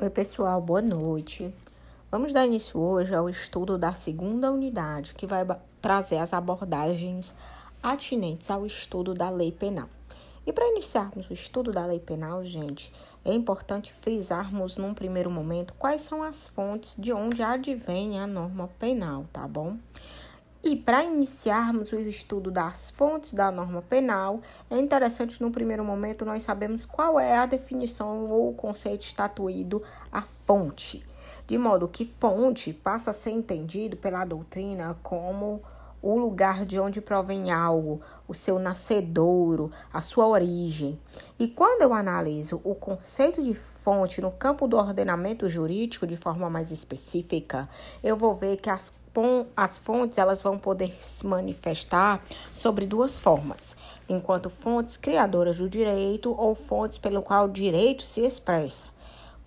Oi, pessoal, boa noite. Vamos dar início hoje ao estudo da segunda unidade, que vai trazer as abordagens atinentes ao estudo da lei penal. E para iniciarmos o estudo da lei penal, gente, é importante frisarmos num primeiro momento quais são as fontes de onde advém a norma penal, tá bom? E para iniciarmos o estudo das fontes da norma penal, é interessante no primeiro momento nós sabemos qual é a definição ou o conceito estatuído a fonte, de modo que fonte passa a ser entendido pela doutrina como o lugar de onde provém algo, o seu nascedouro, a sua origem. E quando eu analiso o conceito de fonte no campo do ordenamento jurídico de forma mais específica, eu vou ver que as as fontes elas vão poder se manifestar sobre duas formas, enquanto fontes criadoras do direito ou fontes pelo qual o direito se expressa.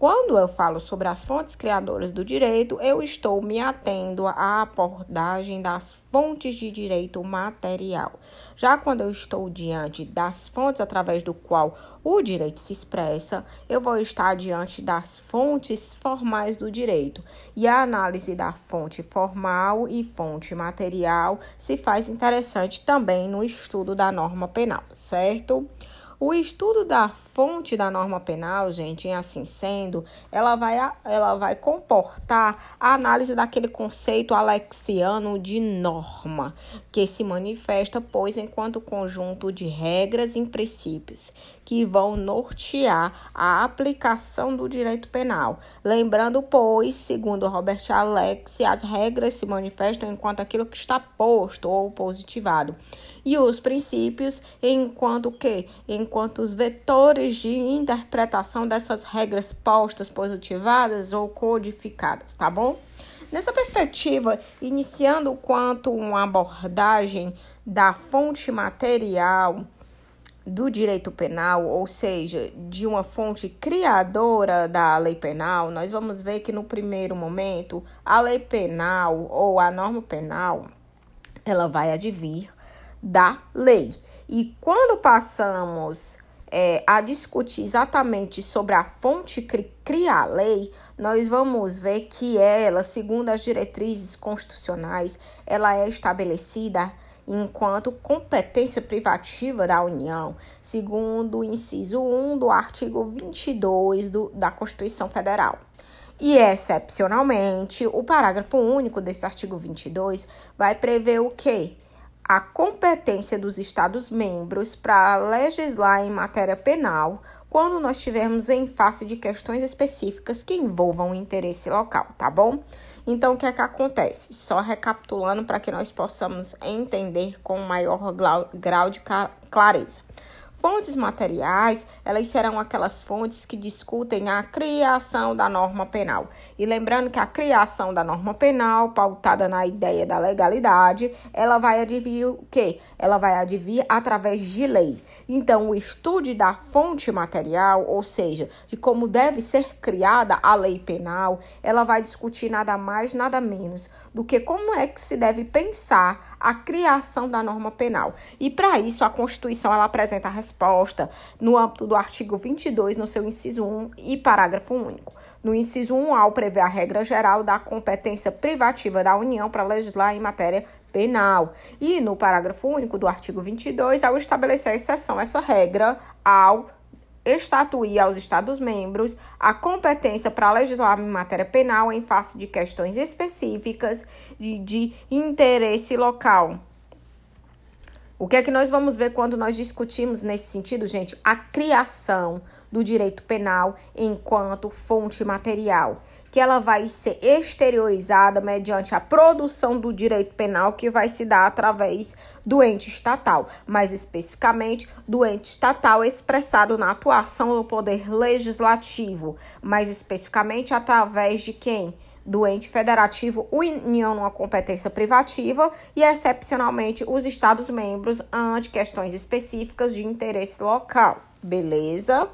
Quando eu falo sobre as fontes criadoras do direito, eu estou me atendo à abordagem das fontes de direito material. Já quando eu estou diante das fontes através do qual o direito se expressa, eu vou estar diante das fontes formais do direito. E a análise da fonte formal e fonte material se faz interessante também no estudo da norma penal, certo? O estudo da fonte da norma penal, gente, em assim sendo, ela vai, ela vai comportar a análise daquele conceito alexiano de norma, que se manifesta, pois, enquanto conjunto de regras e princípios que vão nortear a aplicação do direito penal. Lembrando, pois, segundo Robert Alex, as regras se manifestam enquanto aquilo que está posto ou positivado, e os princípios enquanto que enquanto os vetores de interpretação dessas regras postas, positivadas ou codificadas, tá bom? Nessa perspectiva, iniciando quanto uma abordagem da fonte material do direito penal, ou seja, de uma fonte criadora da lei penal, nós vamos ver que no primeiro momento a lei penal ou a norma penal ela vai advir da lei. E quando passamos é, a discutir exatamente sobre a fonte que cria a lei, nós vamos ver que ela, segundo as diretrizes constitucionais, ela é estabelecida enquanto competência privativa da União, segundo o inciso 1 do artigo 22 do, da Constituição Federal. E, excepcionalmente, o parágrafo único desse artigo 22 vai prever o quê? A competência dos Estados-membros para legislar em matéria penal quando nós tivermos em face de questões específicas que envolvam o interesse local, tá bom? Então, o que é que acontece? Só recapitulando para que nós possamos entender com maior grau de clareza. Fontes materiais, elas serão aquelas fontes que discutem a criação da norma penal. E lembrando que a criação da norma penal, pautada na ideia da legalidade, ela vai advir o quê? Ela vai advir através de lei. Então, o estudo da fonte material, ou seja, de como deve ser criada a lei penal, ela vai discutir nada mais, nada menos do que como é que se deve pensar a criação da norma penal. E para isso, a Constituição ela apresenta a resposta no âmbito do artigo 22, no seu inciso 1 e parágrafo único. No inciso 1, ao prever a regra geral da competência privativa da União para legislar em matéria penal. E no parágrafo único do artigo 22, ao estabelecer a exceção essa regra ao estatuir aos Estados-membros a competência para legislar em matéria penal em face de questões específicas de, de interesse local. O que é que nós vamos ver quando nós discutimos nesse sentido, gente? A criação do direito penal enquanto fonte material, que ela vai ser exteriorizada mediante a produção do direito penal que vai se dar através do ente estatal, mais especificamente do ente estatal expressado na atuação do poder legislativo, mais especificamente através de quem? Do ente federativo, União numa competência privativa e, excepcionalmente, os Estados-membros ante questões específicas de interesse local. Beleza?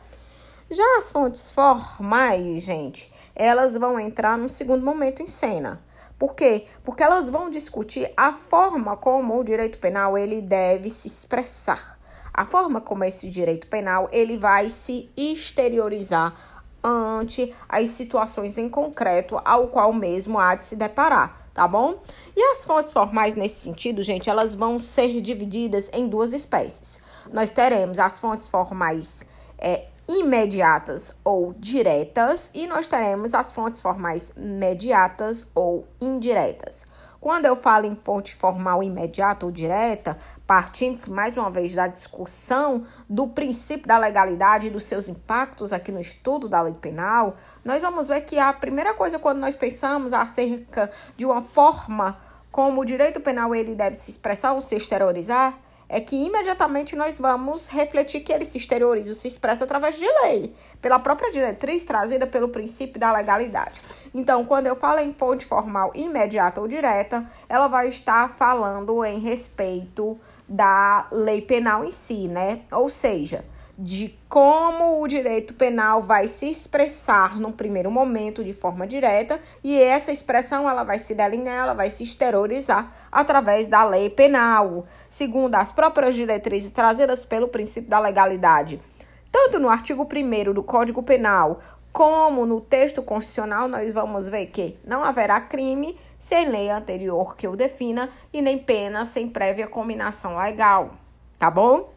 Já as fontes formais, gente, elas vão entrar num segundo momento em cena. Por quê? Porque elas vão discutir a forma como o direito penal ele deve se expressar. A forma como esse direito penal ele vai se exteriorizar ante as situações em concreto ao qual mesmo há de se deparar, tá bom? E as fontes formais nesse sentido, gente, elas vão ser divididas em duas espécies. Nós teremos as fontes formais é, imediatas ou diretas e nós teremos as fontes formais mediatas ou indiretas. Quando eu falo em fonte formal imediata ou direta, partindo mais uma vez da discussão do princípio da legalidade e dos seus impactos aqui no estudo da lei penal, nós vamos ver que a primeira coisa quando nós pensamos acerca de uma forma como o direito penal ele deve se expressar ou se exteriorizar, é que imediatamente nós vamos refletir que ele se exterioriza, se expressa através de lei, pela própria diretriz trazida pelo princípio da legalidade. Então, quando eu falo em fonte formal imediata ou direta, ela vai estar falando em respeito da lei penal em si, né? Ou seja, de como o direito penal vai se expressar no primeiro momento de forma direta e essa expressão ela vai se delinear, ela vai se exteriorizar através da lei penal, segundo as próprias diretrizes trazidas pelo princípio da legalidade. Tanto no artigo 1 do Código Penal como no texto constitucional, nós vamos ver que não haverá crime sem lei anterior que o defina e nem pena sem prévia combinação legal, tá bom?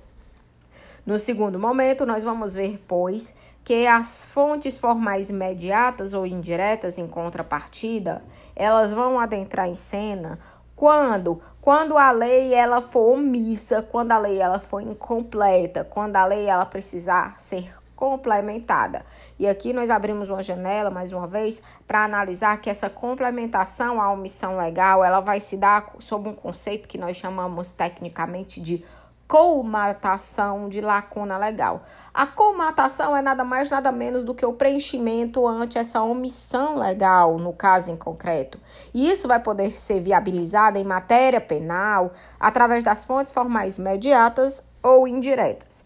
No segundo momento, nós vamos ver, pois, que as fontes formais imediatas ou indiretas em contrapartida, elas vão adentrar em cena quando, quando a lei ela for omissa, quando a lei ela for incompleta, quando a lei ela precisar ser complementada. E aqui nós abrimos uma janela mais uma vez para analisar que essa complementação à omissão legal, ela vai se dar sob um conceito que nós chamamos tecnicamente de colmatação de lacuna legal. A colmatação é nada mais nada menos do que o preenchimento ante essa omissão legal, no caso em concreto. E isso vai poder ser viabilizado em matéria penal através das fontes formais imediatas ou indiretas.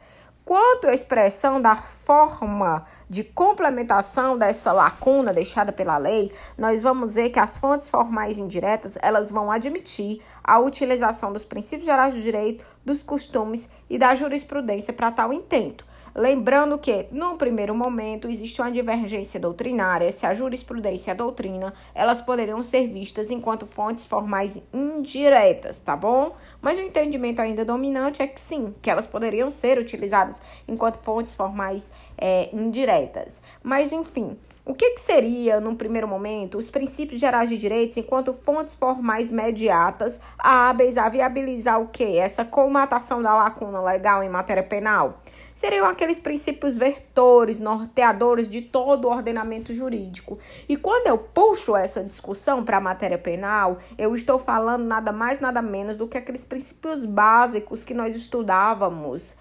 Quanto à expressão da forma de complementação dessa lacuna deixada pela lei, nós vamos ver que as fontes formais indiretas, elas vão admitir a utilização dos princípios gerais do direito, dos costumes e da jurisprudência para tal intento. Lembrando que, no primeiro momento, existe uma divergência doutrinária se a jurisprudência e a doutrina elas poderiam ser vistas enquanto fontes formais indiretas, tá bom? Mas o entendimento ainda dominante é que sim, que elas poderiam ser utilizadas enquanto fontes formais é, indiretas. Mas, enfim, o que, que, seria, num primeiro momento, os princípios gerais de direitos enquanto fontes formais mediatas hábeis a viabilizar o quê? Essa comatação da lacuna legal em matéria penal? Seriam aqueles princípios vetores, norteadores de todo o ordenamento jurídico. E quando eu puxo essa discussão para a matéria penal, eu estou falando nada mais, nada menos do que aqueles princípios básicos que nós estudávamos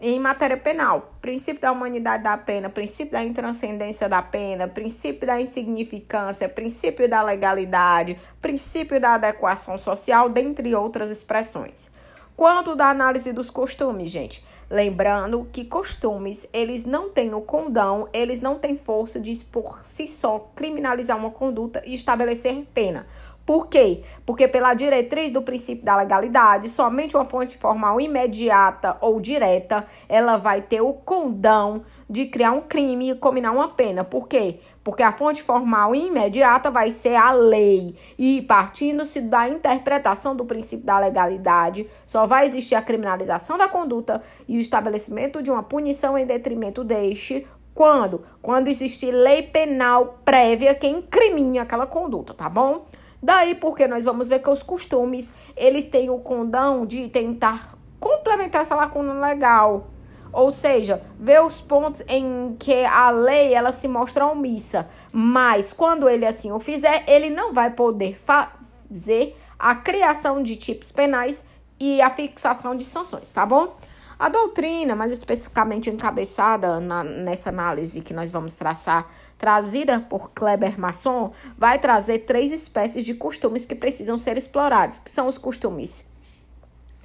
em matéria penal. Princípio da humanidade da pena, princípio da intranscendência da pena, princípio da insignificância, princípio da legalidade, princípio da adequação social, dentre outras expressões. Quanto da análise dos costumes, gente? Lembrando que costumes, eles não têm o condão, eles não têm força de por si só criminalizar uma conduta e estabelecer pena. Por quê? Porque pela diretriz do princípio da legalidade, somente uma fonte formal imediata ou direta, ela vai ter o condão de criar um crime e combinar uma pena. Por quê? Porque a fonte formal imediata vai ser a lei. E partindo-se da interpretação do princípio da legalidade, só vai existir a criminalização da conduta e o estabelecimento de uma punição em detrimento deste quando? Quando existir lei penal prévia que incrimine aquela conduta, tá bom? Daí porque nós vamos ver que os costumes, eles têm o condão de tentar complementar essa lacuna legal. Ou seja, ver os pontos em que a lei ela se mostra omissa, mas quando ele assim o fizer, ele não vai poder fazer a criação de tipos penais e a fixação de sanções, tá bom? A doutrina, mais especificamente encabeçada na, nessa análise que nós vamos traçar, trazida por Kleber Masson, vai trazer três espécies de costumes que precisam ser explorados, que são os costumes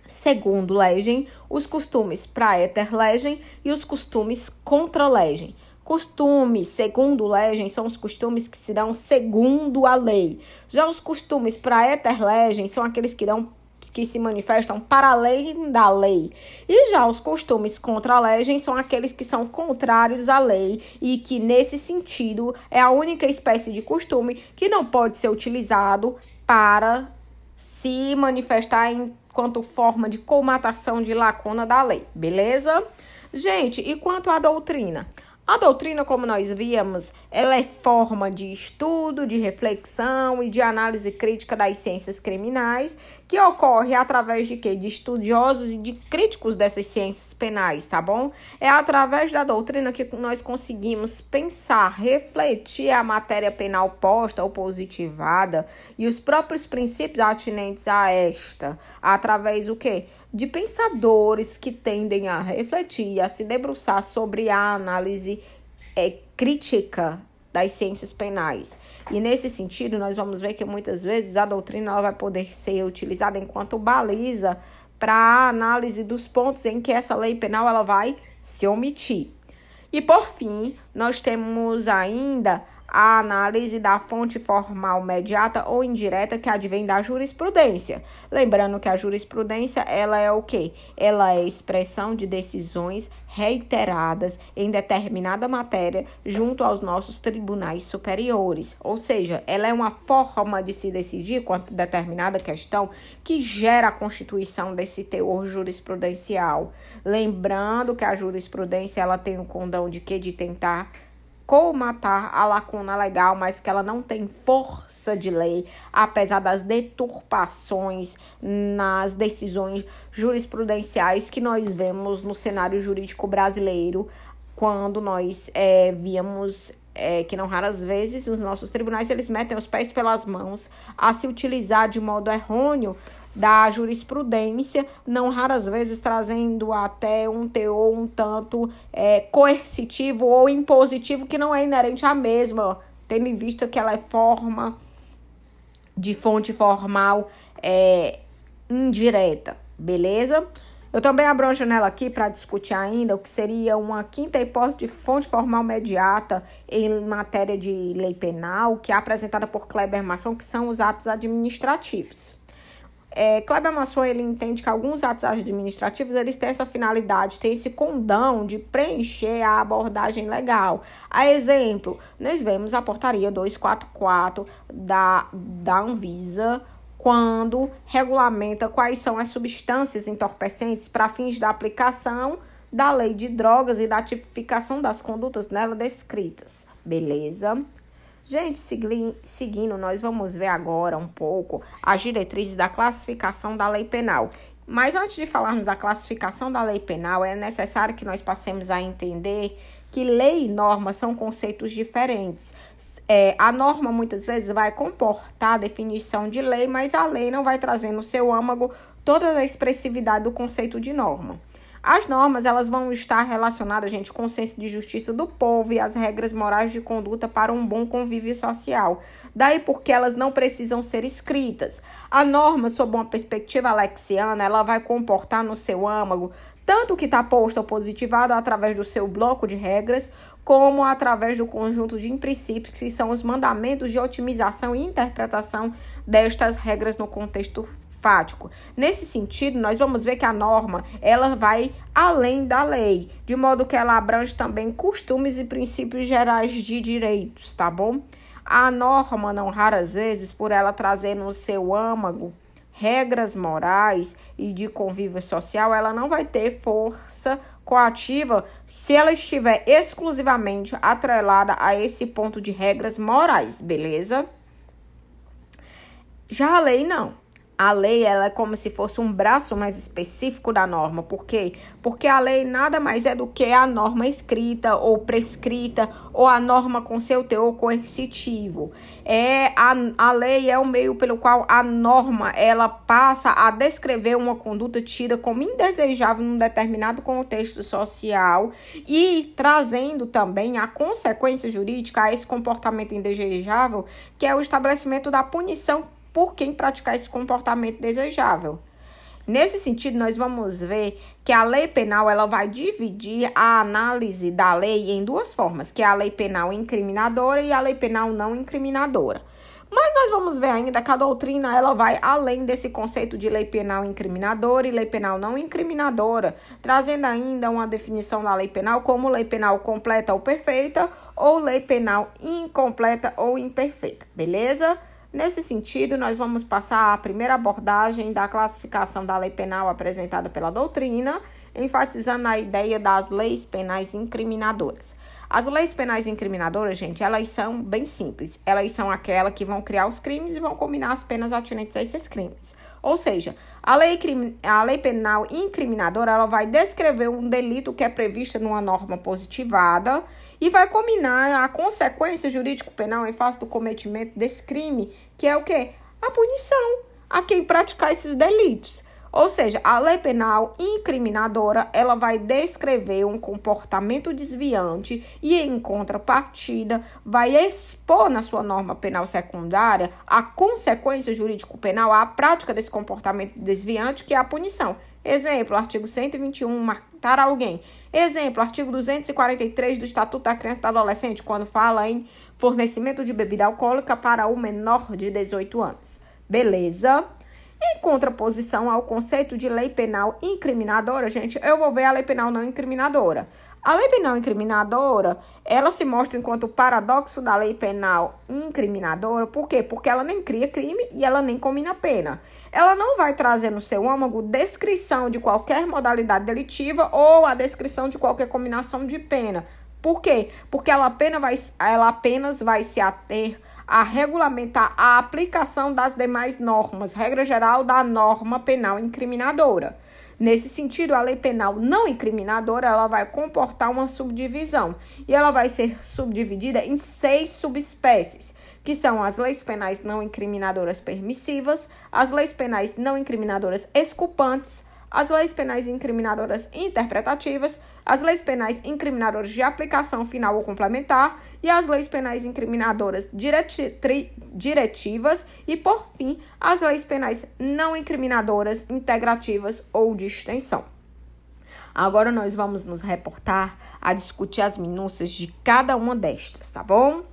segundo legem, os costumes praeter legem e os costumes contra legem. Costumes, segundo legem, são os costumes que se dão segundo a lei. Já os costumes praeter legem são aqueles que dão que se manifestam para além da lei. E já os costumes contra a legem são aqueles que são contrários à lei e que, nesse sentido, é a única espécie de costume que não pode ser utilizado para se manifestar enquanto forma de comatação de lacuna da lei, beleza? Gente, e quanto à doutrina? A doutrina, como nós víamos, ela é forma de estudo, de reflexão e de análise crítica das ciências criminais, que ocorre através de quê? De estudiosos e de críticos dessas ciências penais, tá bom? É através da doutrina que nós conseguimos pensar, refletir a matéria penal posta ou positivada e os próprios princípios atinentes a esta, através do quê? De pensadores que tendem a refletir, a se debruçar sobre a análise é, crítica das ciências penais. E nesse sentido, nós vamos ver que muitas vezes a doutrina vai poder ser utilizada enquanto baliza para a análise dos pontos em que essa lei penal ela vai se omitir. E por fim, nós temos ainda a análise da fonte formal mediata ou indireta que advém da jurisprudência. Lembrando que a jurisprudência, ela é o quê? Ela é expressão de decisões reiteradas em determinada matéria junto aos nossos tribunais superiores. Ou seja, ela é uma forma de se decidir quanto a determinada questão que gera a constituição desse teor jurisprudencial. Lembrando que a jurisprudência, ela tem o condão de que de tentar matar a lacuna legal, mas que ela não tem força de lei, apesar das deturpações nas decisões jurisprudenciais que nós vemos no cenário jurídico brasileiro, quando nós é, víamos é, que não raras vezes os nossos tribunais eles metem os pés pelas mãos a se utilizar de modo errôneo da jurisprudência, não raras vezes trazendo até um teor um tanto é, coercitivo ou impositivo que não é inerente à mesma, tendo em vista que ela é forma de fonte formal é, indireta, beleza? Eu também abro uma janela aqui para discutir ainda o que seria uma quinta hipótese de fonte formal mediata em matéria de lei penal, que é apresentada por Kleber Masson, que são os atos administrativos. É, Kleber Masson ele entende que alguns atos administrativos eles têm essa finalidade, têm esse condão de preencher a abordagem legal. A exemplo, nós vemos a portaria 244 da, da Anvisa quando regulamenta quais são as substâncias entorpecentes para fins da aplicação da lei de drogas e da tipificação das condutas nela descritas. Beleza? Gente, seguindo, nós vamos ver agora um pouco as diretrizes da classificação da lei penal. Mas antes de falarmos da classificação da lei penal, é necessário que nós passemos a entender que lei e norma são conceitos diferentes. É, a norma muitas vezes vai comportar a definição de lei, mas a lei não vai trazer no seu âmago toda a expressividade do conceito de norma. As normas elas vão estar relacionadas, gente, com o senso de justiça do povo e as regras morais de conduta para um bom convívio social. Daí porque elas não precisam ser escritas. A norma, sob uma perspectiva alexiana, ela vai comportar no seu âmago tanto o que está posto ou positivado através do seu bloco de regras, como através do conjunto de princípios que são os mandamentos de otimização e interpretação destas regras no contexto fático. Nesse sentido, nós vamos ver que a norma, ela vai além da lei, de modo que ela abrange também costumes e princípios gerais de direitos, tá bom? A norma, não raras vezes, por ela trazer no seu âmago regras morais e de convívio social, ela não vai ter força coativa se ela estiver exclusivamente atrelada a esse ponto de regras morais, beleza? Já a lei não a lei ela é como se fosse um braço mais específico da norma. Por quê? Porque a lei nada mais é do que a norma escrita ou prescrita ou a norma com seu teor coercitivo. É a, a lei é o meio pelo qual a norma ela passa a descrever uma conduta tida como indesejável num determinado contexto social e trazendo também a consequência jurídica a esse comportamento indesejável, que é o estabelecimento da punição por quem praticar esse comportamento desejável. Nesse sentido, nós vamos ver que a lei penal ela vai dividir a análise da lei em duas formas, que é a lei penal incriminadora e a lei penal não incriminadora. Mas nós vamos ver ainda que a doutrina ela vai além desse conceito de lei penal incriminadora e lei penal não incriminadora, trazendo ainda uma definição da lei penal como lei penal completa ou perfeita ou lei penal incompleta ou imperfeita, beleza? Nesse sentido, nós vamos passar a primeira abordagem da classificação da lei penal apresentada pela doutrina, enfatizando a ideia das leis penais incriminadoras. As leis penais incriminadoras, gente, elas são bem simples. Elas são aquelas que vão criar os crimes e vão combinar as penas atinentes a esses crimes. Ou seja, a lei, a lei penal incriminadora ela vai descrever um delito que é previsto numa norma positivada e vai combinar a consequência jurídico-penal em face do cometimento desse crime, que é o quê? A punição a quem praticar esses delitos. Ou seja, a lei penal incriminadora, ela vai descrever um comportamento desviante e em contrapartida vai expor na sua norma penal secundária a consequência jurídico penal à prática desse comportamento desviante, que é a punição. Exemplo, artigo 121, matar alguém. Exemplo, artigo 243 do Estatuto da Criança e do Adolescente, quando fala em fornecimento de bebida alcoólica para o menor de 18 anos. Beleza? Em contraposição ao conceito de lei penal incriminadora, gente, eu vou ver a lei penal não incriminadora. A lei penal incriminadora, ela se mostra enquanto paradoxo da lei penal incriminadora, por quê? Porque ela nem cria crime e ela nem combina pena. Ela não vai trazer no seu âmago descrição de qualquer modalidade delitiva ou a descrição de qualquer combinação de pena. Por quê? Porque ela apenas vai, ela apenas vai se ater a regulamentar a aplicação das demais normas, regra geral da norma penal incriminadora. Nesse sentido, a lei penal não incriminadora ela vai comportar uma subdivisão. E ela vai ser subdividida em seis subespécies, que são as leis penais não incriminadoras permissivas, as leis penais não incriminadoras exculpantes, as leis penais incriminadoras interpretativas, as leis penais incriminadoras de aplicação final ou complementar e as leis penais incriminadoras diretivas e, por fim, as leis penais não incriminadoras integrativas ou de extensão. Agora nós vamos nos reportar a discutir as minúcias de cada uma destas, tá bom?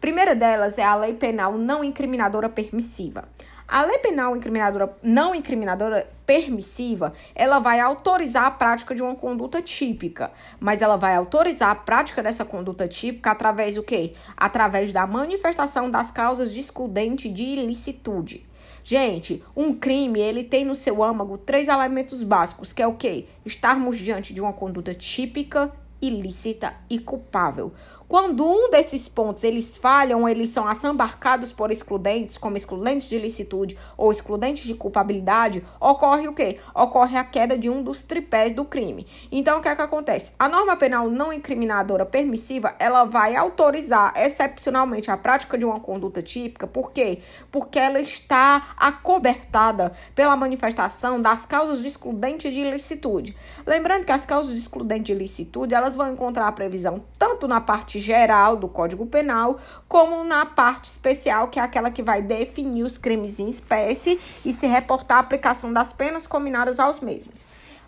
primeira delas é a lei penal não incriminadora permissiva. A lei penal incriminadora, não incriminadora permissiva, ela vai autorizar a prática de uma conduta típica, mas ela vai autorizar a prática dessa conduta típica através do quê? Através da manifestação das causas de excludente de ilicitude. Gente, um crime, ele tem no seu âmago três elementos básicos, que é o quê? Estarmos diante de uma conduta típica, ilícita e culpável. Quando um desses pontos eles falham, eles são assambarcados por excludentes, como excludentes de licitude ou excludentes de culpabilidade, ocorre o quê? Ocorre a queda de um dos tripés do crime. Então, o que é que acontece? A norma penal não incriminadora permissiva, ela vai autorizar excepcionalmente a prática de uma conduta típica, por quê? Porque ela está acobertada pela manifestação das causas de excludente de ilicitude. Lembrando que as causas de excludente de ilicitude, elas vão encontrar a previsão tanto na parte geral do Código Penal, como na parte especial, que é aquela que vai definir os crimes em espécie e se reportar a aplicação das penas combinadas aos mesmos.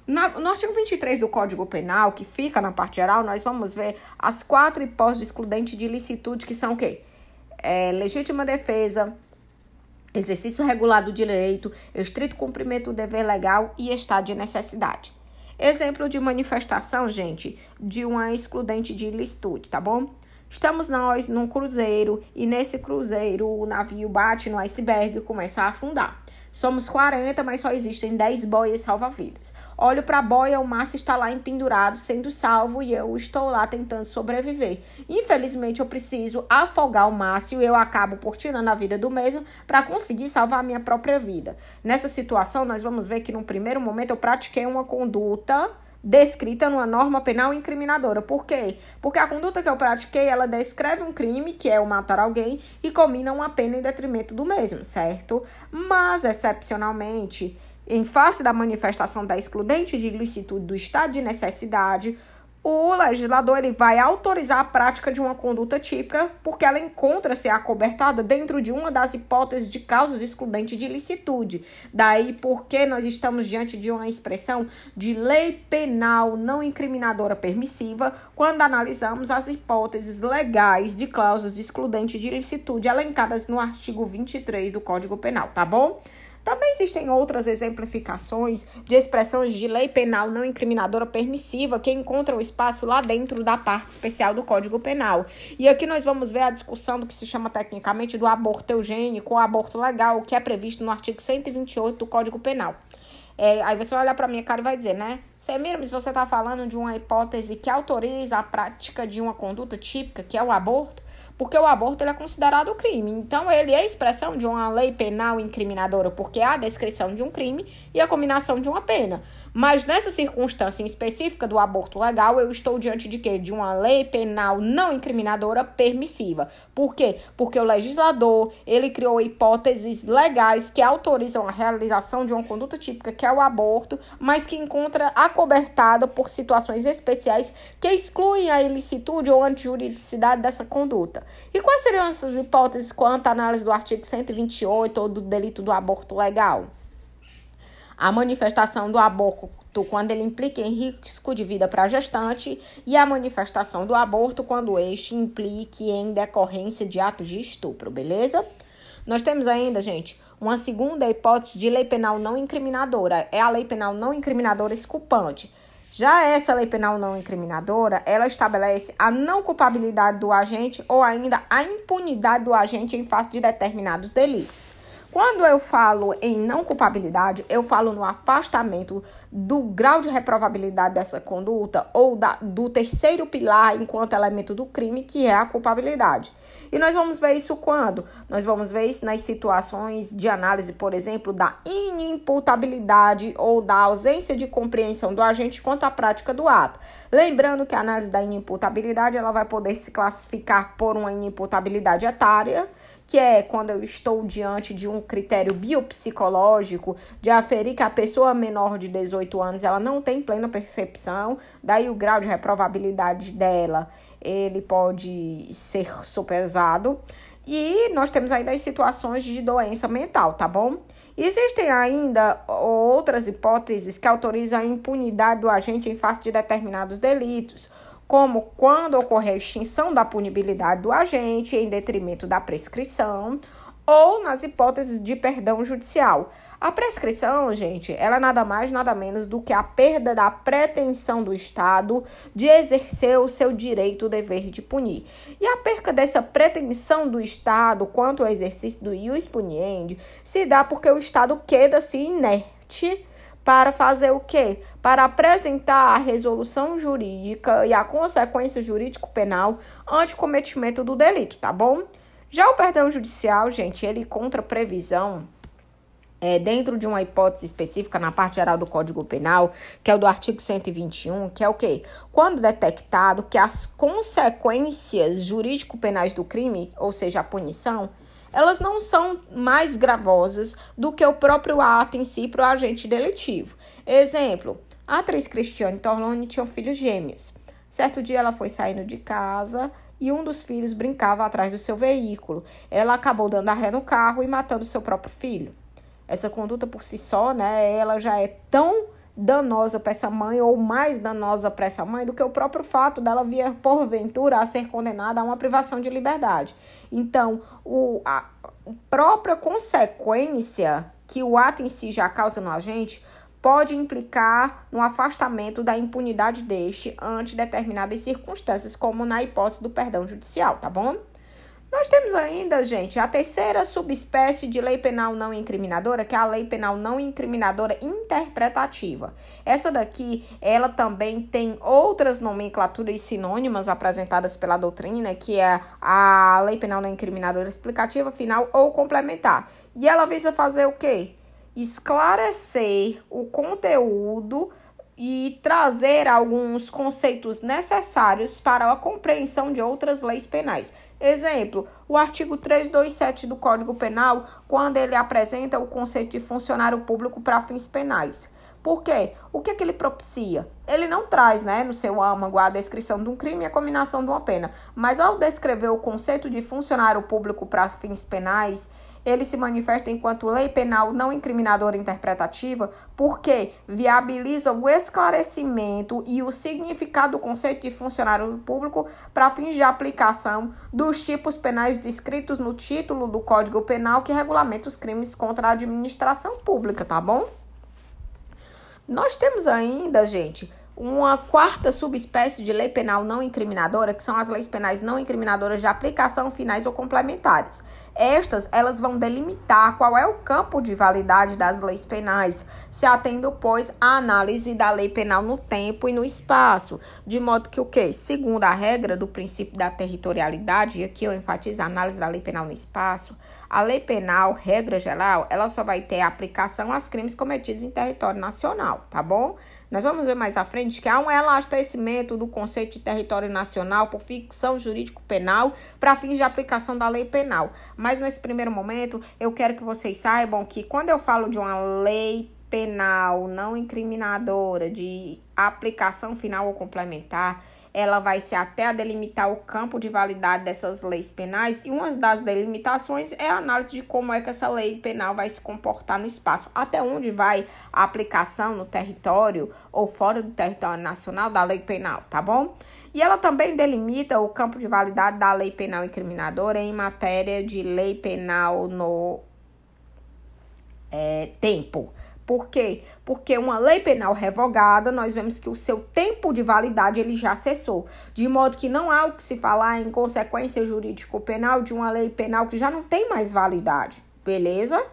Na, no artigo 23 do Código Penal, que fica na parte geral, nós vamos ver as quatro hipóteses de excludente de ilicitude, que são o quê? É, legítima defesa, exercício regular do direito, estrito cumprimento do dever legal e estado de necessidade. Exemplo de manifestação, gente, de uma excludente de ilicitude, tá bom? Estamos nós num cruzeiro e nesse cruzeiro o navio bate no iceberg e começa a afundar. Somos 40, mas só existem 10 boias salva-vidas. Olho para a boia, o Márcio está lá empendurado, sendo salvo, e eu estou lá tentando sobreviver. Infelizmente, eu preciso afogar o Márcio e eu acabo por tirando a vida do mesmo para conseguir salvar a minha própria vida. Nessa situação, nós vamos ver que, no primeiro momento, eu pratiquei uma conduta descrita numa norma penal incriminadora. Por quê? Porque a conduta que eu pratiquei, ela descreve um crime, que é o matar alguém, e combina uma pena em detrimento do mesmo, certo? Mas, excepcionalmente, em face da manifestação da excludente de ilicitude do estado de necessidade, o legislador ele vai autorizar a prática de uma conduta típica porque ela encontra-se acobertada dentro de uma das hipóteses de causa de excludente de ilicitude. Daí porque nós estamos diante de uma expressão de lei penal não incriminadora permissiva quando analisamos as hipóteses legais de cláusulas de excludente de ilicitude elencadas no artigo 23 do Código Penal, tá bom? Também existem outras exemplificações de expressões de lei penal não incriminadora permissiva que encontram espaço lá dentro da parte especial do Código Penal. E aqui nós vamos ver a discussão do que se chama tecnicamente do aborto eugênico ou aborto legal, que é previsto no artigo 128 do Código Penal. É, aí você vai olhar para minha cara e vai dizer, né? Semiramis, você está falando de uma hipótese que autoriza a prática de uma conduta típica, que é o aborto? Porque o aborto é considerado crime. Então, ele é expressão de uma lei penal incriminadora, porque há a descrição de um crime e a combinação de uma pena. Mas nessa circunstância específica do aborto legal, eu estou diante de quê? De uma lei penal não incriminadora permissiva. Por quê? Porque o legislador, ele criou hipóteses legais que autorizam a realização de uma conduta típica, que é o aborto, mas que encontra acobertada por situações especiais que excluem a ilicitude ou antijuridicidade dessa conduta. E quais seriam essas hipóteses quanto à análise do artigo 128 ou do delito do aborto legal? A manifestação do aborto quando ele implica em risco de vida para a gestante e a manifestação do aborto quando este implique em decorrência de ato de estupro, beleza? Nós temos ainda, gente, uma segunda hipótese de lei penal não incriminadora, é a lei penal não incriminadora exculpante. Já essa lei penal não incriminadora, ela estabelece a não culpabilidade do agente ou ainda a impunidade do agente em face de determinados delitos. Quando eu falo em não culpabilidade, eu falo no afastamento do grau de reprovabilidade dessa conduta ou da, do terceiro pilar enquanto elemento do crime, que é a culpabilidade. E nós vamos ver isso quando? Nós vamos ver isso nas situações de análise, por exemplo, da inimputabilidade ou da ausência de compreensão do agente quanto à prática do ato. Lembrando que a análise da inimputabilidade ela vai poder se classificar por uma inimputabilidade etária, que é quando eu estou diante de um critério biopsicológico de aferir que a pessoa menor de 18 anos ela não tem plena percepção, daí o grau de reprovabilidade dela ele pode ser sopesado. E nós temos ainda as situações de doença mental, tá bom? Existem ainda outras hipóteses que autorizam a impunidade do agente em face de determinados delitos, como quando ocorrer a extinção da punibilidade do agente em detrimento da prescrição, ou nas hipóteses de perdão judicial. A prescrição, gente, ela é nada mais, nada menos do que a perda da pretensão do Estado de exercer o seu direito, o dever de punir. E a perca dessa pretensão do Estado quanto ao exercício do ius puniendi se dá porque o Estado queda-se inerte para fazer o quê? Para apresentar a resolução jurídica e a consequência jurídico-penal ante o cometimento do delito, tá bom? Já o perdão judicial, gente, ele contra previsão é, dentro de uma hipótese específica na parte geral do Código Penal, que é o do artigo 121, que é o quê? Quando detectado que as consequências jurídico-penais do crime, ou seja, a punição, elas não são mais gravosas do que o próprio ato em si para o agente delitivo. Exemplo, a atriz Cristiane Torlone tinha filhos gêmeos. Certo dia ela foi saindo de casa e um dos filhos brincava atrás do seu veículo. Ela acabou dando a ré no carro e matando seu próprio filho. Essa conduta por si só, né, ela já é tão danosa para essa mãe ou mais danosa para essa mãe do que o próprio fato dela vir porventura a ser condenada a uma privação de liberdade. Então, o, a, própria consequência que o ato em si já causa no agente pode implicar no afastamento da impunidade deste ante determinadas circunstâncias, como na hipótese do perdão judicial, tá bom? Nós temos ainda, gente, a terceira subespécie de lei penal não incriminadora, que é a lei penal não incriminadora interpretativa. Essa daqui, ela também tem outras nomenclaturas sinônimas apresentadas pela doutrina, que é a lei penal não incriminadora explicativa, final ou complementar. E ela visa fazer o quê? Esclarecer o conteúdo e trazer alguns conceitos necessários para a compreensão de outras leis penais. Exemplo, o artigo 327 do Código Penal, quando ele apresenta o conceito de funcionário público para fins penais. Por quê? O que, que ele propicia? Ele não traz, né, no seu âmago a descrição de um crime e a combinação de uma pena. Mas ao descrever o conceito de funcionário público para fins penais, ele se manifesta enquanto lei penal não incriminadora interpretativa porque viabiliza o esclarecimento e o significado do conceito de funcionário público para fins de aplicação dos tipos penais descritos no título do Código Penal que regulamenta os crimes contra a administração pública, tá bom? Nós temos ainda, gente, uma quarta subespécie de lei penal não incriminadora, que são as leis penais não incriminadoras de aplicação finais ou complementares. Estas, elas vão delimitar qual é o campo de validade das leis penais, se atendo, pois, à análise da lei penal no tempo e no espaço, de modo que o que? Segundo a regra do princípio da territorialidade, e aqui eu enfatizo a análise da lei penal no espaço, a lei penal, regra geral, ela só vai ter aplicação aos crimes cometidos em território nacional, tá bom? Nós vamos ver mais à frente que há um elastecimento do conceito de território nacional por ficção jurídico-penal para fins de aplicação da lei penal. Mas nesse primeiro momento, eu quero que vocês saibam que quando eu falo de uma lei penal não incriminadora de aplicação final ou complementar, ela vai ser até a delimitar o campo de validade dessas leis penais, e uma das delimitações é a análise de como é que essa lei penal vai se comportar no espaço, até onde vai a aplicação no território ou fora do território nacional da lei penal, tá bom? E ela também delimita o campo de validade da lei penal incriminadora em matéria de lei penal no é, tempo. Por quê? Porque uma lei penal revogada, nós vemos que o seu tempo de validade ele já cessou, de modo que não há o que se falar em consequência jurídico-penal de uma lei penal que já não tem mais validade. Beleza?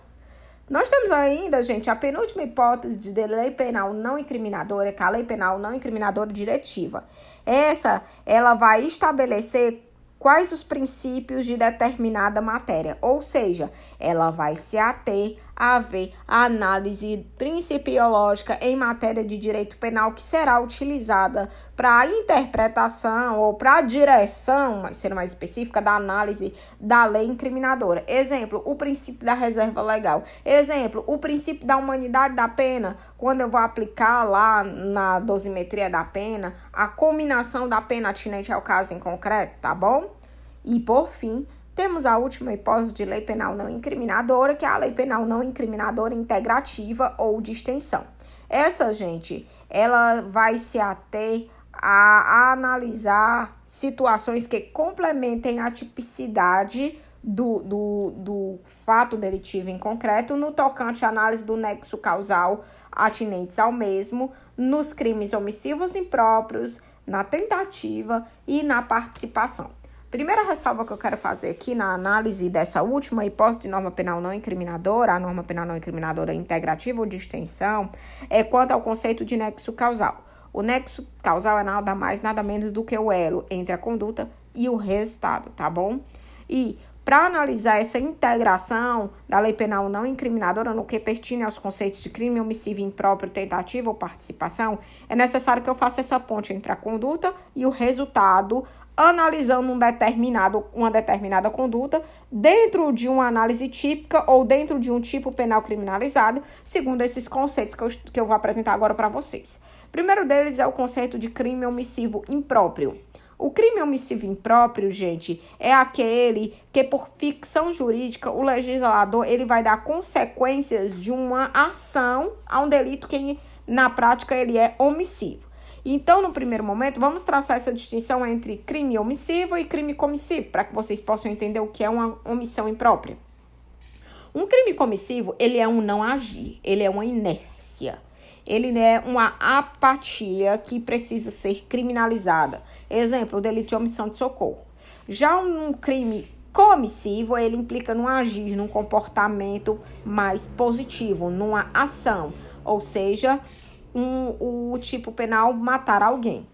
Nós temos ainda, gente, a penúltima hipótese de lei penal não incriminadora, que é a lei penal não incriminadora diretiva. Essa, ela vai estabelecer quais os princípios de determinada matéria, ou seja, ela vai se ater haver a análise principiológica em matéria de direito penal que será utilizada para a interpretação ou para a direção, sendo mais específica, da análise da lei incriminadora. Exemplo, o princípio da reserva legal. Exemplo, o princípio da humanidade da pena, quando eu vou aplicar lá na dosimetria da pena, a combinação da pena atinente ao caso em concreto, tá bom? E por fim, temos a última hipótese de lei penal não incriminadora, que é a lei penal não incriminadora integrativa ou de extensão. Essa, gente, ela vai se ater a, analisar situações que complementem a tipicidade do, do, do fato delitivo em concreto no tocante à análise do nexo causal atinentes ao mesmo, nos crimes omissivos impróprios, na tentativa e na participação. Primeira ressalva que eu quero fazer aqui na análise dessa última hipótese de norma penal não incriminadora, a norma penal não incriminadora integrativa ou de extensão, é quanto ao conceito de nexo causal. O nexo causal é nada mais, nada menos do que o elo entre a conduta e o resultado, tá bom? E para analisar essa integração da lei penal não incriminadora no que pertine aos conceitos de crime omissivo impróprio, tentativa ou participação, é necessário que eu faça essa ponte entre a conduta e o resultado analisando um determinado, uma determinada conduta dentro de uma análise típica ou dentro de um tipo penal criminalizado, segundo esses conceitos que eu, que eu vou apresentar agora para vocês. Primeiro deles é o conceito de crime omissivo impróprio. O crime omissivo impróprio, gente, é aquele que por ficção jurídica o legislador ele vai dar consequências de uma ação a um delito que na prática ele é omissivo. Então, no primeiro momento, vamos traçar essa distinção entre crime omissivo e crime comissivo, para que vocês possam entender o que é uma omissão imprópria. Um crime comissivo, ele é um não agir, ele é uma inércia. Ele é uma apatia que precisa ser criminalizada. Exemplo, o delito de omissão de socorro. Já um crime comissivo, ele implica no agir, num comportamento mais positivo, numa ação. Ou seja, um, o tipo penal matar alguém.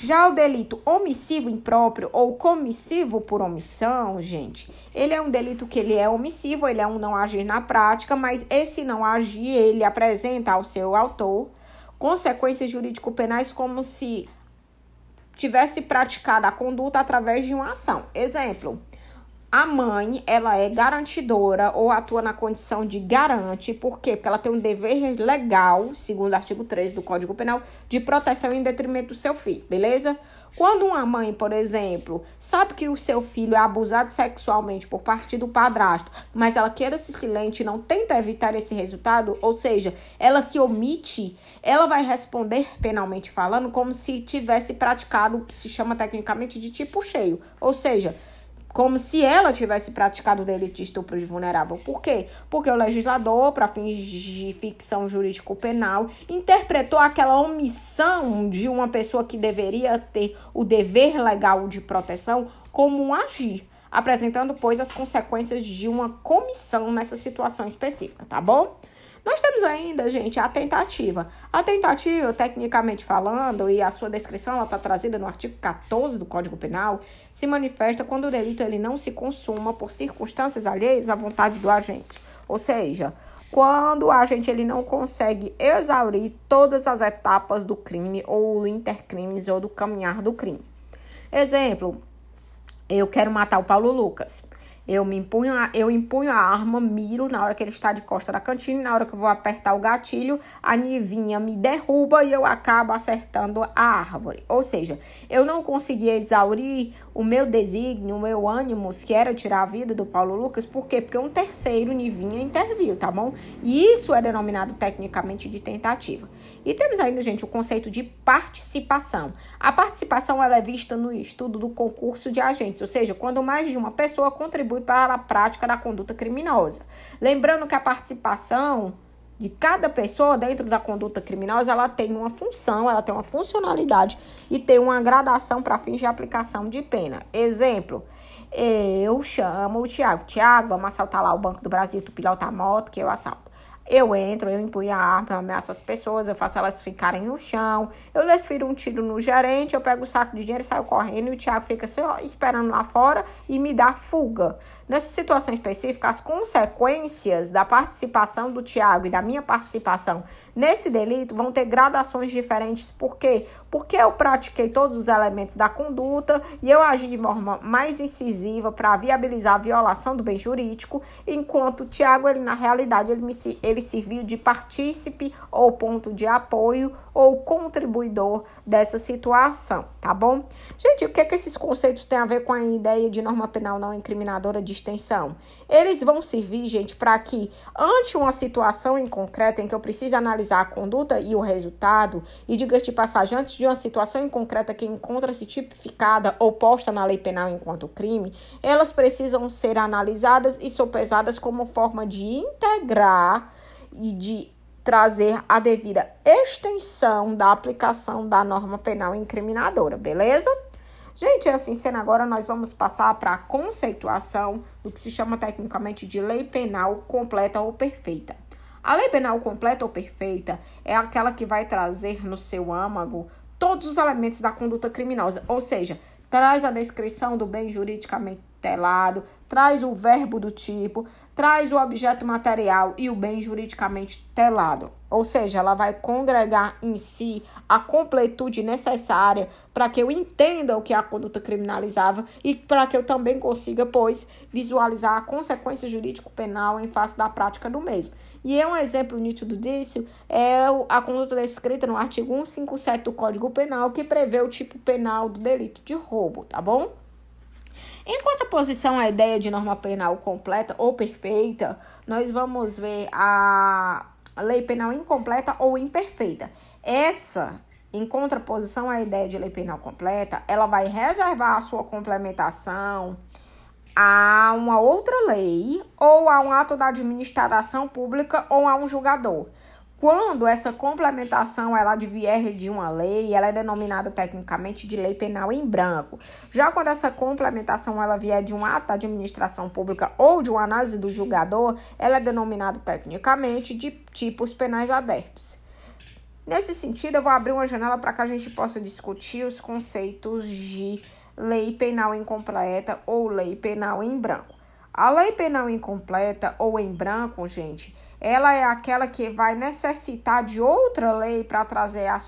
Já o delito omissivo impróprio ou comissivo por omissão, gente, ele é um delito que ele é omissivo, ele é um não agir na prática, mas esse não agir, ele apresenta ao seu autor consequências jurídico-penais como se tivesse praticado a conduta através de uma ação. Exemplo, a mãe, ela é garantidora ou atua na condição de garante, por quê? Porque ela tem um dever legal, segundo o artigo 3 do Código Penal, de proteção em detrimento do seu filho, beleza? Quando uma mãe, por exemplo, sabe que o seu filho é abusado sexualmente por parte do padrasto, mas ela queira se silente e não tenta evitar esse resultado, ou seja, ela se omite, ela vai responder penalmente falando como se tivesse praticado o que se chama tecnicamente de tipo cheio, ou seja, como se ela tivesse praticado o delito de estupro de vulnerável. Por quê? Porque o legislador, para fins de ficção jurídico-penal, interpretou aquela omissão de uma pessoa que deveria ter o dever legal de proteção como um agir, apresentando, pois, as consequências de uma comissão nessa situação específica, tá bom? Nós temos ainda, gente, a tentativa. A tentativa, tecnicamente falando, e a sua descrição está trazida no artigo 14 do Código Penal, se manifesta quando o delito ele não se consuma por circunstâncias alheias à vontade do agente. Ou seja, quando o agente ele não consegue exaurir todas as etapas do crime ou intercrimes ou do caminhar do crime. Exemplo, eu quero matar o Paulo Lucas. Eu me empunho, a, eu empunho a arma, miro na hora que ele está de costa da cantina, na hora que eu vou apertar o gatilho, a nivinha me derruba e eu acabo acertando a árvore. Ou seja, eu não consegui exaurir o meu desígnio, o meu ânimo, que era tirar a vida do Paulo Lucas, por quê? Porque um terceiro nivinha interviu, tá bom? E isso é denominado tecnicamente de tentativa. E temos ainda, gente, o conceito de participação. A participação ela é vista no estudo do concurso de agentes, ou seja, quando mais de uma pessoa contribui para a prática da conduta criminosa. Lembrando que a participação de cada pessoa dentro da conduta criminosa, ela tem uma função, ela tem uma funcionalidade e tem uma gradação para fins de aplicação de pena. Exemplo, eu chamo o Tiago. Tiago, vamos assaltar lá o Banco do Brasil, tu pilota a moto que eu assalto. Eu entro, eu empunho a arma, eu ameaço as pessoas, eu faço elas ficarem no chão, eu desfiro um tiro no gerente, eu pego o saco de dinheiro e saio correndo e o Thiago fica só esperando lá fora e me dá fuga. Nessa situação específica, as consequências da participação do Tiago e da minha participação nesse delito vão ter gradações diferentes. Por quê? Porque eu pratiquei todos os elementos da conduta e eu agi de forma mais incisiva para viabilizar a violação do bem jurídico, enquanto o Tiago, ele na realidade, ele, me, ele serviu de partícipe ou ponto de apoio ou contribuidor dessa situação, tá bom? Gente, o que é que esses conceitos têm a ver com a ideia de norma penal não incriminadora de extensão? Eles vão servir, gente, para que ante uma situação em concreto em que eu preciso analisar a conduta e o resultado, e diga de passagem, antes de uma situação em concreta que encontra-se tipificada ou posta na lei penal enquanto crime, elas precisam ser analisadas e sopesadas como forma de integrar e de trazer a devida extensão da aplicação da norma penal incriminadora, beleza? Gente, assim sendo agora, nós vamos passar para a conceituação do que se chama tecnicamente de lei penal completa ou perfeita. A lei penal completa ou perfeita é aquela que vai trazer no seu âmago todos os elementos da conduta criminosa, ou seja, traz a descrição do bem juridicamente telado, traz o verbo do tipo, traz o objeto material e o bem juridicamente telado. Ou seja, ela vai congregar em si a completude necessária para que eu entenda o que a conduta criminalizava e para que eu também consiga, pois, visualizar a consequência jurídico-penal em face da prática do mesmo. E é um exemplo nítido disso é a conduta descrita no artigo 157 do Código Penal, que prevê o tipo penal do delito de roubo, tá bom? Em contraposição à ideia de norma penal completa ou perfeita, nós vamos ver a lei penal incompleta ou imperfeita. Essa, em contraposição à ideia de lei penal completa, ela vai reservar a sua complementação a uma outra lei ou a um ato da administração pública ou a um julgador. Quando essa complementação ela advier de uma lei, ela é denominada tecnicamente de lei penal em branco. Já quando essa complementação ela vier de um ato da administração pública ou de uma análise do julgador, ela é denominada tecnicamente de tipos penais abertos. Nesse sentido, eu vou abrir uma janela para que a gente possa discutir os conceitos de lei penal incompleta ou lei penal em branco. A lei penal incompleta ou em branco, gente, ela é aquela que vai necessitar de outra lei para trazer a,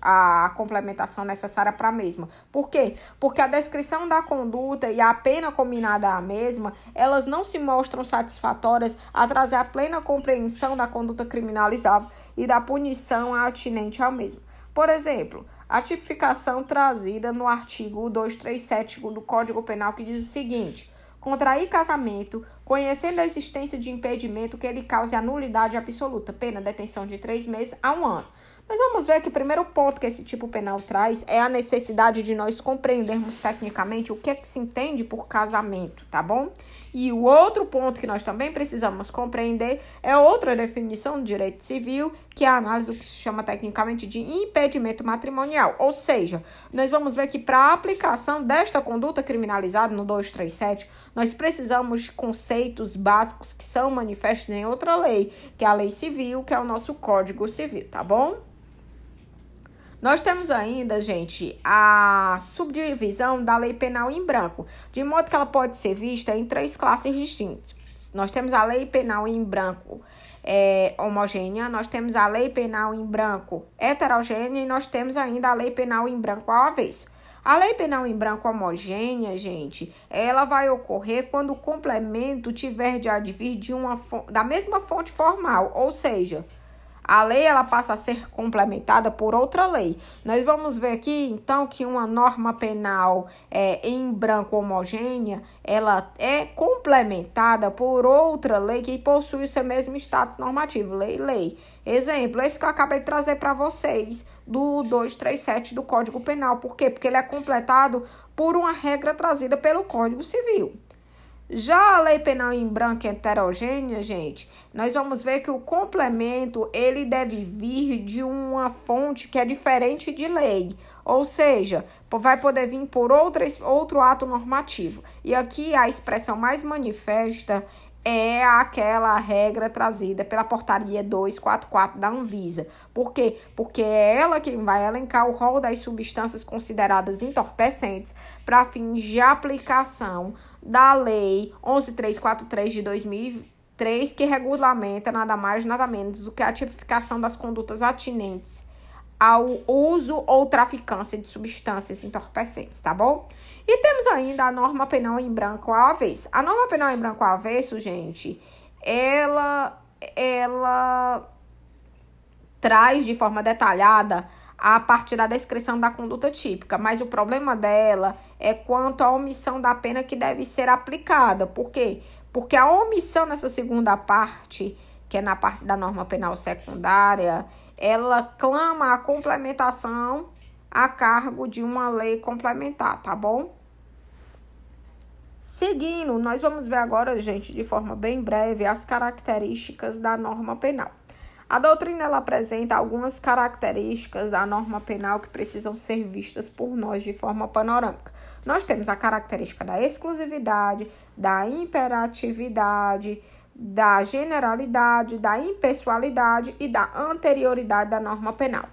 a complementação necessária para a mesma. Por quê? Porque a descrição da conduta e a pena combinada à mesma, elas não se mostram satisfatórias a trazer a plena compreensão da conduta criminalizável e da punição atinente ao mesmo. Por exemplo, a tipificação trazida no artigo 237 do Código Penal que diz o seguinte: contrair casamento, conhecendo a existência de impedimento que ele cause a nulidade absoluta, pena detenção de três meses a um ano. Nós vamos ver que o primeiro ponto que esse tipo penal traz é a necessidade de nós compreendermos tecnicamente o que é que se entende por casamento, tá bom? E o outro ponto que nós também precisamos compreender é outra definição do direito civil, que é a análise do que se chama tecnicamente de impedimento matrimonial. Ou seja, nós vamos ver que para a aplicação desta conduta criminalizada no 237, nós precisamos de conceitos básicos que são manifestos em outra lei, que é a lei civil, que é o nosso Código Civil, tá bom? Nós temos ainda, gente, a subdivisão da lei penal em branco, de modo que ela pode ser vista em três classes distintas. Nós temos a lei penal em branco é, homogênea, nós temos a lei penal em branco heterogênea e nós temos ainda a lei penal em branco ao avesso. A lei penal em branco homogênea, gente, ela vai ocorrer quando o complemento tiver de advir de uma da mesma fonte formal, ou seja, a lei ela passa a ser complementada por outra lei. Nós vamos ver aqui então que uma norma penal é, em branco homogênea ela é complementada por outra lei que possui seu mesmo status normativo, lei lei. Exemplo, esse que eu acabei de trazer para vocês do 237 do Código Penal. Por quê? Porque ele é completado por uma regra trazida pelo Código Civil. Já a lei penal em branco heterogênea, gente, nós vamos ver que o complemento ele deve vir de uma fonte que é diferente de lei, ou seja, vai poder vir por outra, outro ato normativo. E aqui a expressão mais manifesta é aquela regra trazida pela portaria 244 da Anvisa. Por quê? Porque é ela quem vai elencar o rol das substâncias consideradas entorpecentes para fins de aplicação da Lei 11343 de 2003, que regulamenta nada mais, nada menos do que a tipificação das condutas atinentes ao uso ou traficância de substâncias entorpecentes, tá bom? E temos ainda a norma penal em branco ao avesso. A norma penal em branco ao avesso, gente, ela ela traz de forma detalhada a partir da descrição da conduta típica, mas o problema dela é quanto à omissão da pena que deve ser aplicada. Por quê? Porque a omissão nessa segunda parte, que é na parte da norma penal secundária, ela clama a complementação a cargo de uma lei complementar, tá bom? Seguindo, nós vamos ver agora, gente, de forma bem breve, as características da norma penal. A doutrina ela apresenta algumas características da norma penal que precisam ser vistas por nós de forma panorâmica. Nós temos a característica da exclusividade, da imperatividade, da generalidade, da impessoalidade e da anterioridade da norma penal.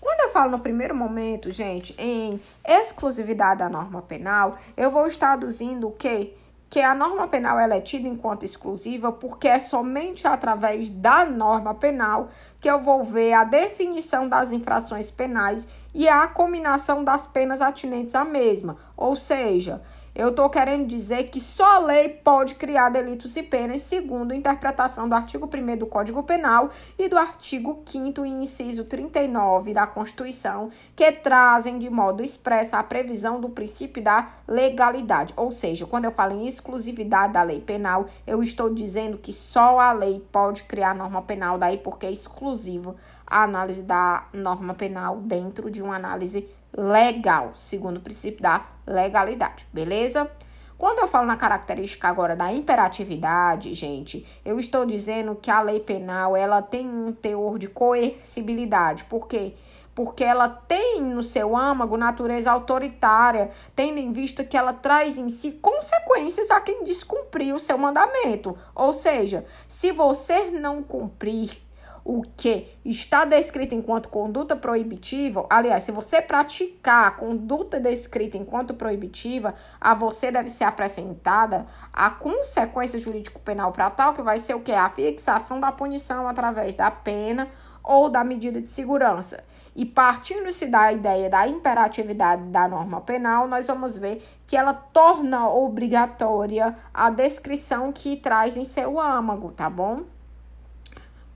Quando eu falo no primeiro momento, gente, em exclusividade da norma penal, eu vou estar aduzindo o quê? Que a norma penal ela é tida enquanto exclusiva porque é somente através da norma penal que eu vou ver a definição das infrações penais e a combinação das penas atinentes à mesma. Ou seja, eu estou querendo dizer que só a lei pode criar delitos e penas, segundo a interpretação do artigo 1 do Código Penal e do artigo 5 inciso 39 da Constituição, que trazem de modo expresso a previsão do princípio da legalidade. Ou seja, quando eu falo em exclusividade da lei penal, eu estou dizendo que só a lei pode criar norma penal, daí porque é exclusivo a análise da norma penal dentro de uma análise legal, segundo o princípio da legalidade, beleza? Quando eu falo na característica agora da imperatividade, gente, eu estou dizendo que a lei penal ela tem um teor de coercibilidade. Por quê? Porque ela tem no seu âmago natureza autoritária, tendo em vista que ela traz em si consequências a quem descumprir o seu mandamento. Ou seja, se você não cumprir o que está descrito enquanto conduta proibitiva, aliás, se você praticar a conduta descrita enquanto proibitiva, a você deve ser apresentada a consequência jurídico-penal para tal, que vai ser o que? A fixação da punição através da pena ou da medida de segurança. E partindo-se da ideia da imperatividade da norma penal, nós vamos ver que ela torna obrigatória a descrição que traz em seu âmago, tá bom?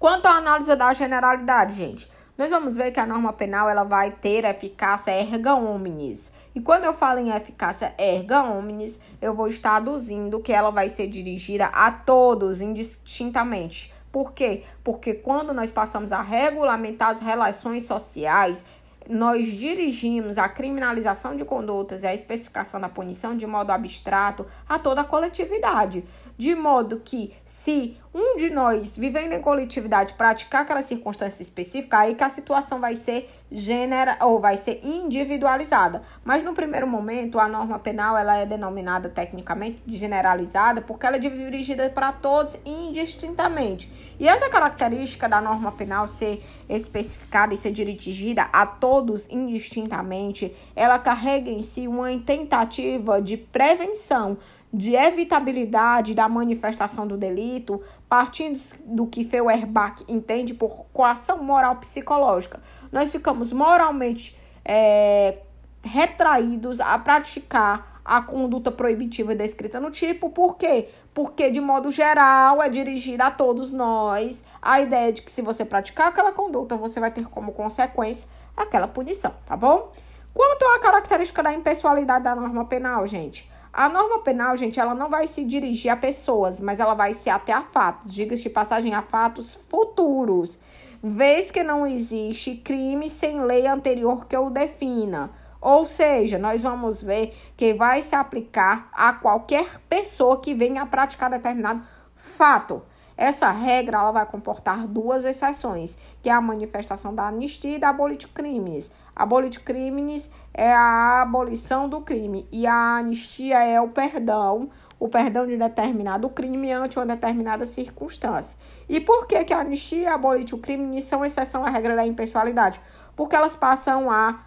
Quanto à análise da generalidade, gente, nós vamos ver que a norma penal ela vai ter eficácia erga omnes. E quando eu falo em eficácia erga omnes, eu vou estar aduzindo que ela vai ser dirigida a todos indistintamente. Por quê? Porque quando nós passamos a regulamentar as relações sociais, nós dirigimos a criminalização de condutas e a especificação da punição de modo abstrato a toda a coletividade. De modo que, se um de nós, vivendo em coletividade, praticar aquela circunstância específica, aí que a situação vai ser genera ou vai ser individualizada. Mas no primeiro momento, a norma penal ela é denominada tecnicamente generalizada porque ela é dirigida para todos indistintamente. E essa característica da norma penal ser especificada e ser dirigida a todos indistintamente, ela carrega em si uma tentativa de prevenção de evitabilidade da manifestação do delito, partindo do que Feuerbach entende por coação moral psicológica. Nós ficamos moralmente é, retraídos a praticar a conduta proibitiva descrita no tipo, por quê? Porque, de modo geral, é dirigida a todos nós a ideia de que se você praticar aquela conduta, você vai ter como consequência aquela punição, tá bom? Quanto à característica da impessoalidade da norma penal, gente, a norma penal, gente, ela não vai se dirigir a pessoas, mas ela vai se até a fatos, diga-se de passagem, a fatos futuros, vez que não existe crime sem lei anterior que o defina. Ou seja, nós vamos ver que vai se aplicar a qualquer pessoa que venha a praticar determinado fato. Essa regra ela vai comportar duas exceções, que é a manifestação da anistia e da abolição de crimes. Abolir crimes é a abolição do crime e a anistia é o perdão, o perdão de determinado crime ante uma determinada circunstância. E por que, que a anistia e a abolir o crime são exceção à regra da impessoalidade? Porque elas passam a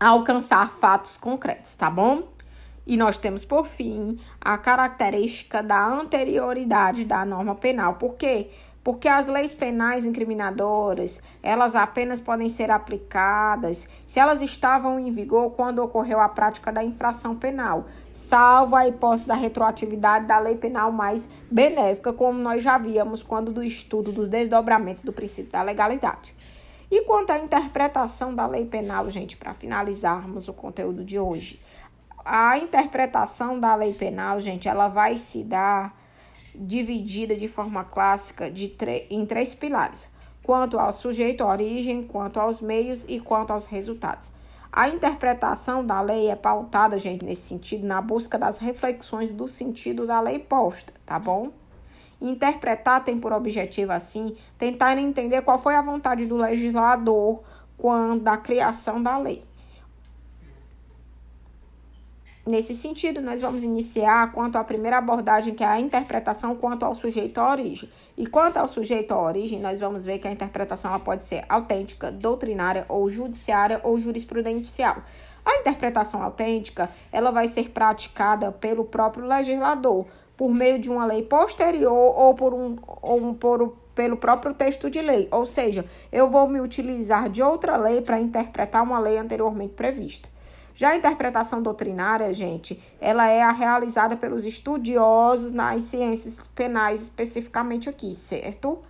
alcançar fatos concretos, tá bom? E nós temos, por fim, a característica da anterioridade da norma penal. Por quê? Porque as leis penais incriminadoras, elas apenas podem ser aplicadas se elas estavam em vigor quando ocorreu a prática da infração penal, salvo a hipótese da retroatividade da lei penal mais benéfica, como nós já víamos quando do estudo dos desdobramentos do princípio da legalidade. E quanto à interpretação da lei penal, gente, para finalizarmos o conteúdo de hoje, a interpretação da lei penal, gente, ela vai se dar dividida de forma clássica de em três pilares: quanto ao sujeito, origem, quanto aos meios e quanto aos resultados. A interpretação da lei é pautada, gente, nesse sentido, na busca das reflexões do sentido da lei posta, tá bom? Interpretar tem por objetivo, assim, tentar entender qual foi a vontade do legislador quando da criação da lei. Nesse sentido, nós vamos iniciar quanto à primeira abordagem, que é a interpretação quanto ao sujeito à origem. E quanto ao sujeito à origem, nós vamos ver que a interpretação ela pode ser autêntica, doutrinária ou judiciária ou jurisprudencial. A interpretação autêntica, ela vai ser praticada pelo próprio legislador, por meio de uma lei posterior ou por um ou por pelo próprio texto de lei. Ou seja, eu vou me utilizar de outra lei para interpretar uma lei anteriormente prevista. Já a interpretação doutrinária, gente, ela é a realizada pelos estudiosos nas ciências penais, especificamente aqui, certo?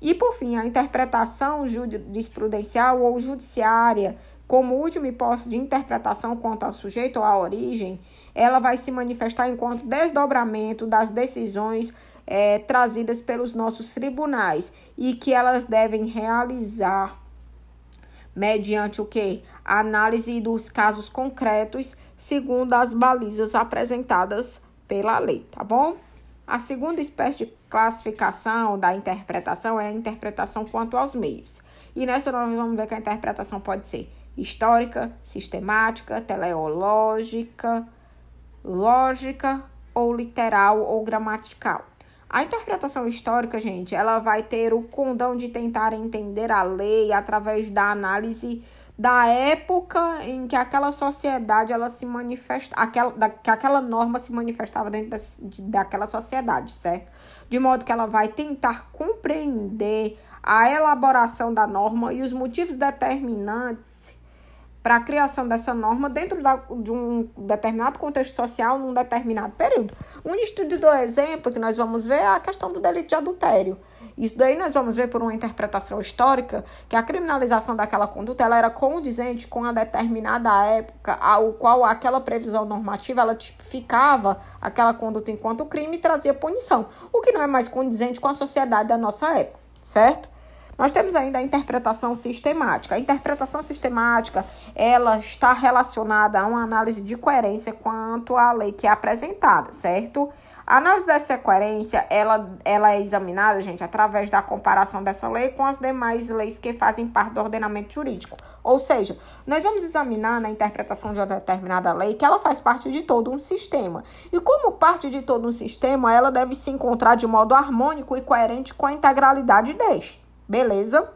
E, por fim, a interpretação jurisprudencial ou judiciária, como última hipótese de interpretação quanto ao sujeito ou à origem, ela vai se manifestar enquanto desdobramento das decisões é, trazidas pelos nossos tribunais e que elas devem realizar mediante o que? A análise dos casos concretos, segundo as balizas apresentadas pela lei, tá bom? A segunda espécie de classificação da interpretação é a interpretação quanto aos meios. E nessa nós vamos ver que a interpretação pode ser histórica, sistemática, teleológica, lógica ou literal ou gramatical. A interpretação histórica, gente, ela vai ter o condão de tentar entender a lei através da análise da época em que aquela sociedade ela se manifesta, aquela, da, que aquela norma se manifestava dentro da, de, daquela sociedade, certo? De modo que ela vai tentar compreender a elaboração da norma e os motivos determinantes para a criação dessa norma dentro da, de um determinado contexto social, num determinado período. Um estudo do exemplo que nós vamos ver é a questão do delito de adultério. Isso daí nós vamos ver por uma interpretação histórica que a criminalização daquela conduta ela era condizente com a determinada época ao qual aquela previsão normativa ela tipificava aquela conduta enquanto crime e trazia punição, o que não é mais condizente com a sociedade da nossa época, certo? Nós temos ainda a interpretação sistemática. A interpretação sistemática, ela está relacionada a uma análise de coerência quanto à lei que é apresentada, certo? A análise dessa coerência, ela, ela é examinada, gente, através da comparação dessa lei com as demais leis que fazem parte do ordenamento jurídico. Ou seja, nós vamos examinar na interpretação de uma determinada lei que ela faz parte de todo um sistema. E como parte de todo um sistema, ela deve se encontrar de modo harmônico e coerente com a integralidade deste. Beleza?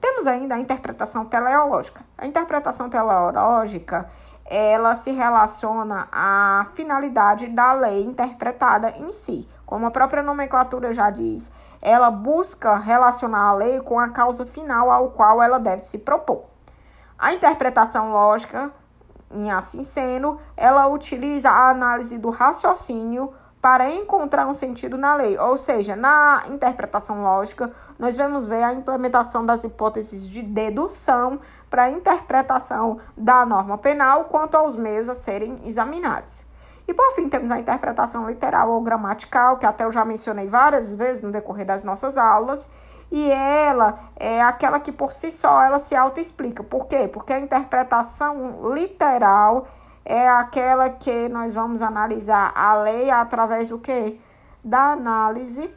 Temos ainda a interpretação teleológica. A interpretação teleológica, ela se relaciona à finalidade da lei interpretada em si. Como a própria nomenclatura já diz, ela busca relacionar a lei com a causa final ao qual ela deve se propor. A interpretação lógica, em assim sendo, ela utiliza a análise do raciocínio para encontrar um sentido na lei. Ou seja, na interpretação lógica, nós vamos ver a implementação das hipóteses de dedução para a interpretação da norma penal quanto aos meios a serem examinados. E por fim, temos a interpretação literal ou gramatical, que até eu já mencionei várias vezes no decorrer das nossas aulas, e ela é aquela que por si só ela se autoexplica. Por quê? Porque a interpretação literal é aquela que nós vamos analisar a lei através do que? Da análise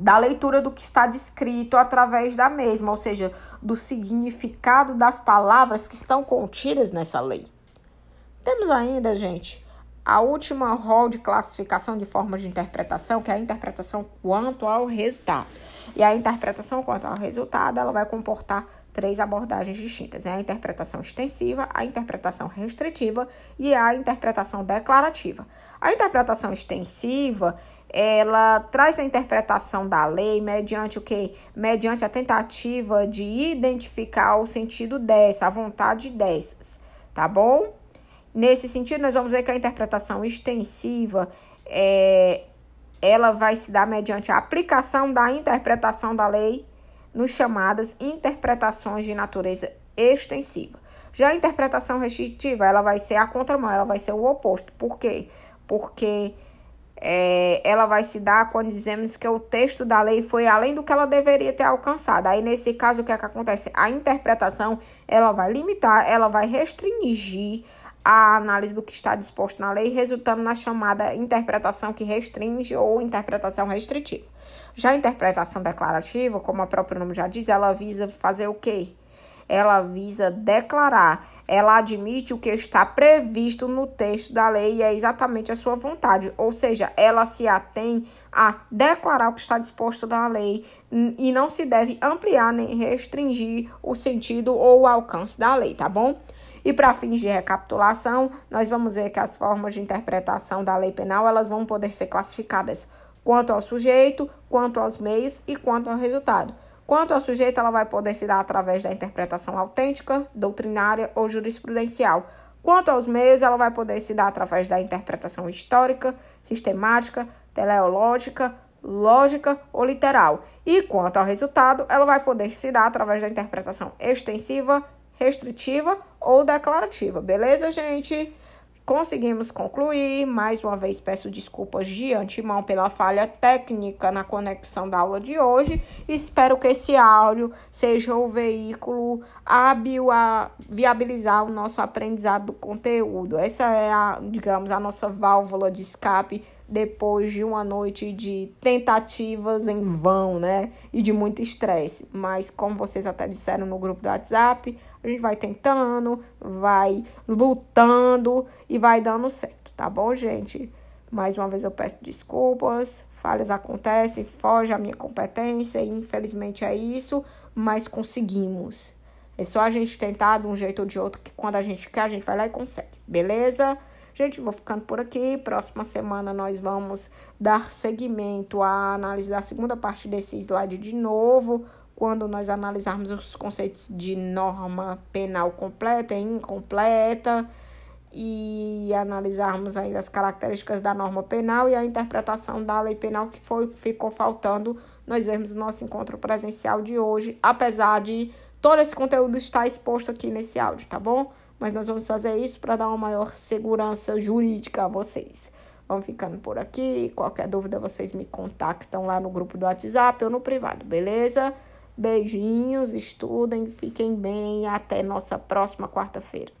da leitura do que está descrito através da mesma, ou seja, do significado das palavras que estão contidas nessa lei. Temos ainda, gente, a última rol de classificação de formas de interpretação, que é a interpretação quanto ao resultado. E a interpretação quanto ao resultado, ela vai comportar três abordagens distintas: é a interpretação extensiva, a interpretação restritiva e a interpretação declarativa. A interpretação extensiva ela traz a interpretação da lei mediante o que? Mediante a tentativa de identificar o sentido dessa, a vontade dessas, tá bom? Nesse sentido, nós vamos ver que a interpretação extensiva é, ela vai se dar mediante a aplicação da interpretação da lei nos chamadas interpretações de natureza extensiva. Já a interpretação restritiva, ela vai ser a contramão, ela vai ser o oposto. Por quê? Porque é, ela vai se dar quando dizemos que o texto da lei foi além do que ela deveria ter alcançado. Aí, nesse caso, o que, é que acontece? A interpretação, ela vai limitar, ela vai restringir a análise do que está disposto na lei, resultando na chamada interpretação que restringe ou interpretação restritiva. Já a interpretação declarativa, como o próprio nome já diz, ela visa fazer o quê? Ela visa declarar, ela admite o que está previsto no texto da lei e é exatamente a sua vontade, ou seja, ela se atém a declarar o que está disposto na lei e não se deve ampliar nem restringir o sentido ou o alcance da lei, tá bom? E para fins de recapitulação, nós vamos ver que as formas de interpretação da lei penal elas vão poder ser classificadas quanto ao sujeito, quanto aos meios e quanto ao resultado. Quanto ao sujeito, ela vai poder se dar através da interpretação autêntica, doutrinária ou jurisprudencial. Quanto aos meios, ela vai poder se dar através da interpretação histórica, sistemática, teleológica, lógica ou literal. E quanto ao resultado, ela vai poder se dar através da interpretação extensiva, restritiva ou declarativa. Beleza, gente? Conseguimos concluir. Mais uma vez peço desculpas de antemão pela falha técnica na conexão da aula de hoje. Espero que esse áudio seja o veículo hábil a viabilizar o nosso aprendizado do conteúdo. Essa é a, digamos, a nossa válvula de escape depois de uma noite de tentativas em vão, né? E de muito estresse. Mas, como vocês até disseram no grupo do WhatsApp, a gente vai tentando, vai lutando e vai dando certo, tá bom, gente? Mais uma vez eu peço desculpas, falhas acontecem, foge a minha competência, infelizmente é isso, mas conseguimos. É só a gente tentar de um jeito ou de outro, que quando a gente quer, a gente vai lá e consegue, beleza? Gente, vou ficando por aqui. Próxima semana nós vamos dar seguimento à análise da segunda parte desse slide de novo, quando nós analisarmos os conceitos de norma penal completa e incompleta e analisarmos ainda as características da norma penal e a interpretação da lei penal que foi, ficou faltando, nós vemos nosso encontro presencial de hoje, apesar de todo esse conteúdo estar exposto aqui nesse áudio, tá bom? Mas nós vamos fazer isso para dar uma maior segurança jurídica a vocês. Vamos ficando por aqui. Qualquer dúvida, vocês me contactam lá no grupo do WhatsApp ou no privado, beleza? Beijinhos, estudem, fiquem bem até nossa próxima quarta-feira.